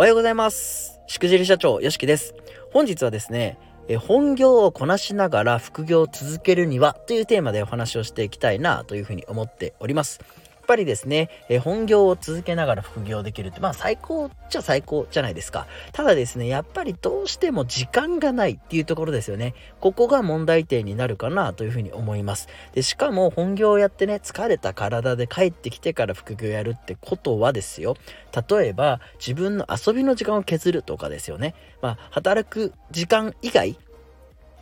おはようございます。しくじり社長、よしきです。本日はですね、え本業をこなしながら副業を続けるにはというテーマでお話をしていきたいなというふうに思っております。ぱりですね、え本業を続けながら副業できるって、まあ最高っちゃ最高じゃないですか。ただですね、やっぱりどうしても時間がないっていうところですよね。ここが問題点になるかなというふうに思います。で、しかも本業をやってね、疲れた体で帰ってきてから副業やるってことはですよ。例えば、自分の遊びの時間を削るとかですよね。まあ、働く時間以外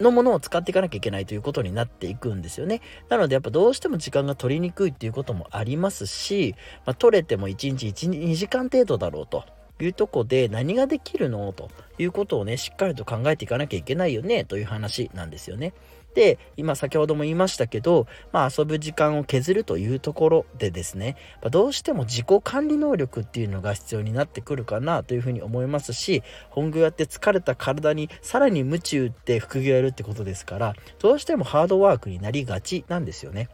のものを使っていかなきゃいけないということになっていくんですよね。なのでやっぱどうしても時間が取りにくいっていうこともありますし、まあ、取れても1日1、2時間程度だろうと。いうとこで何ができるの？ということをねしっかりと考えていかなきゃいけないよね？という話なんですよね。で今先ほども言いましたけど、まあ、遊ぶ時間を削るというところでですね、どうしても自己管理能力っていうのが必要になってくるかなというふうに思いますし本業やって疲れた体にさらに鞭打って副業やるってことですからどうしてもハードワークになりがちなんですよね。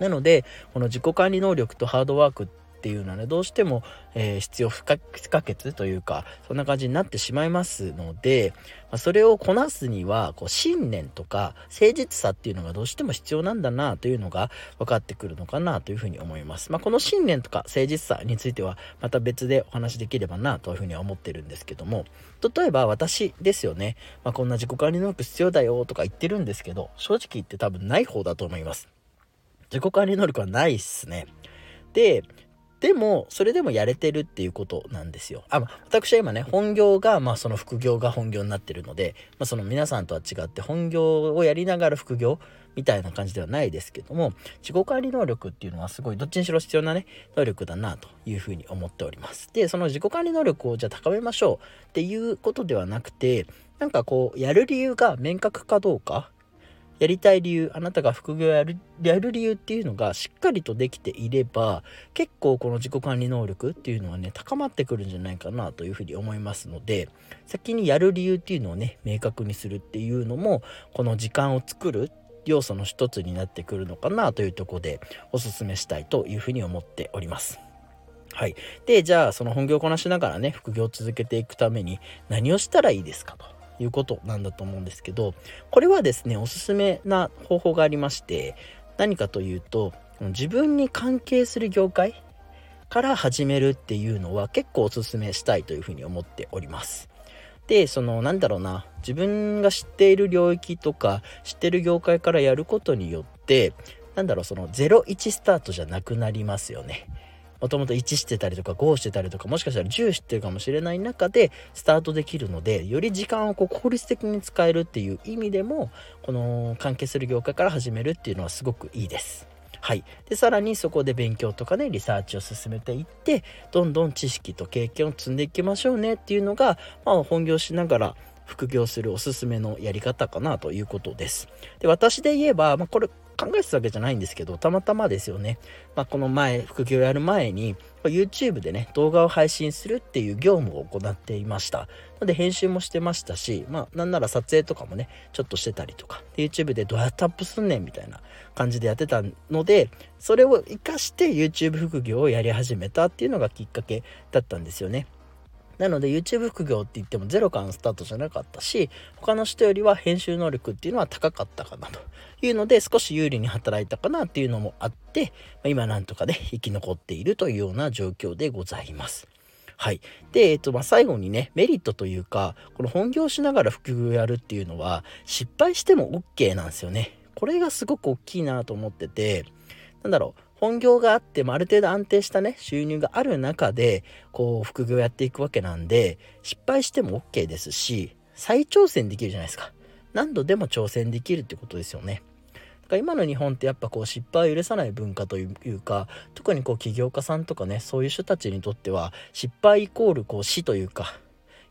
なのでこの自己管理能力とハードワークってていうのはねどうしても、えー、必要不可欠というかそんな感じになってしまいますので、まあ、それをこなすにはこう信念とか誠実さっていうのがどうしても必要なんだなというのが分かってくるのかなというふうに思います。まあ、この信念とか誠実さについてはまた別でお話できればなというふうには思ってるんですけども例えば私ですよね、まあ、こんな自己管理能力必要だよとか言ってるんですけど正直言って多分ない方だと思います。自己管理能力はないっすね。で、でもそれでもやれてるっていうことなんですよ。あ、私は今ね本業がまあその副業が本業になってるので、まあ、その皆さんとは違って本業をやりながら副業みたいな感じではないですけども自己管理能力っていうのはすごいどっちにしろ必要なね能力だなというふうに思っております。でその自己管理能力をじゃあ高めましょうっていうことではなくてなんかこうやる理由が明確かどうかやりたい理由あなたが副業をやるやる理由っていうのがしっかりとできていれば結構この自己管理能力っていうのはね高まってくるんじゃないかなというふうに思いますので先にやる理由っていうのをね明確にするっていうのもこの時間を作る要素の一つになってくるのかなというとこでおすすめしたいというふうに思っております。はい。で、じゃあその本業をこなしながらね副業を続けていくために何をしたらいいですかと。いうことなんだと思うんですけどこれはですねおすすめな方法がありまして何かというと自分に関係する業界から始めるっていうのは結構おすすめしたいというふうに思っております。でそのなんだろうな自分が知っている領域とか知ってる業界からやることによってなんだろうその01スタートじゃなくなりますよね。もともと1してたりとか5してたりとかもしかしたら10知ってるかもしれない中でスタートできるのでより時間をこう効率的に使えるっていう意味でもこの関係する業界から始めるっていうのはすごくいいです。はい、でさらにそこで勉強とかねリサーチを進めていってどんどん知識と経験を積んでいきましょうねっていうのが、まあ、本業しながら副業するおすすめのやり方かなということです。で私で言えば、まあ、これ考えてたわけじゃないんですけどたまたまですよね、まあ、この前副業やる前に YouTube でね動画を配信するっていう業務を行っていました。なので編集もしてましたしまあなんなら撮影とかもねちょっとしてたりとか。YouTube でどうやってアップすんねんみたいな感じでやってたのでそれを活かして YouTube 副業をやり始めたっていうのがきっかけだったんですよね。なので YouTube 副業って言ってもゼロからのスタートじゃなかったし他の人よりは編集能力っていうのは高かったかなというので少し有利に働いたかなっていうのもあって今なんとかね生き残っているというような状況でございます。はい。で、えっと、まあ、最後にね、メリットというか、この本業しながら副業やるっていうのは、失敗しても OK なんですよね。これがすごく大きいなと思ってて、なんだろう、本業があってもある程度安定したね収入がある中でこう副業やっていくわけなんで失敗しても OK ですし再挑戦できるじゃないですか。何度でも挑戦できるってことですよね。だから今の日本ってやっぱこう失敗を許さない文化というか特にこう起業家さんとかねそういう人たちにとっては失敗イコールこう死というか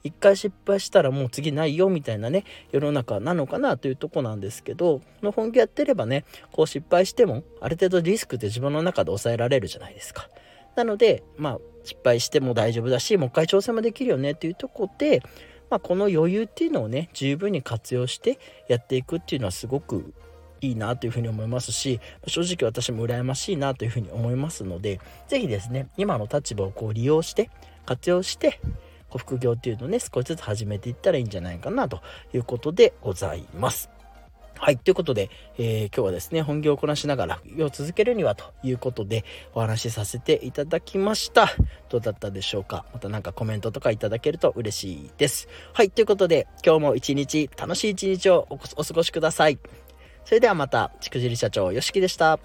一回失敗したらもう次ないよみたいなね世の中なのかなというとこなんですけどこの本気やってればねこう失敗してもある程度リスクって自分の中で抑えられるじゃないですか。なのでまあ失敗しても大丈夫だしもう一回挑戦もできるよねっていうとこで、まあ、この余裕っていうのをね十分に活用してやっていくっていうのはすごくいいなというふうに思いますし正直私も羨ましいなというふうに思いますので是非ですね今の立場をこう利用して活用して副業っていうのをね少しずつ始めていったらいいんじゃないかなということでございます。はい。ということで、えー、今日はですね、本業をこなしながら副業を続けるにはということでお話しさせていただきました。どうだったでしょうか？また何かコメントとかいただけると嬉しいです。はい。ということで、今日も一日、楽しい一日をお過ごしください。それではまた、ちくじり社長、よしきでした。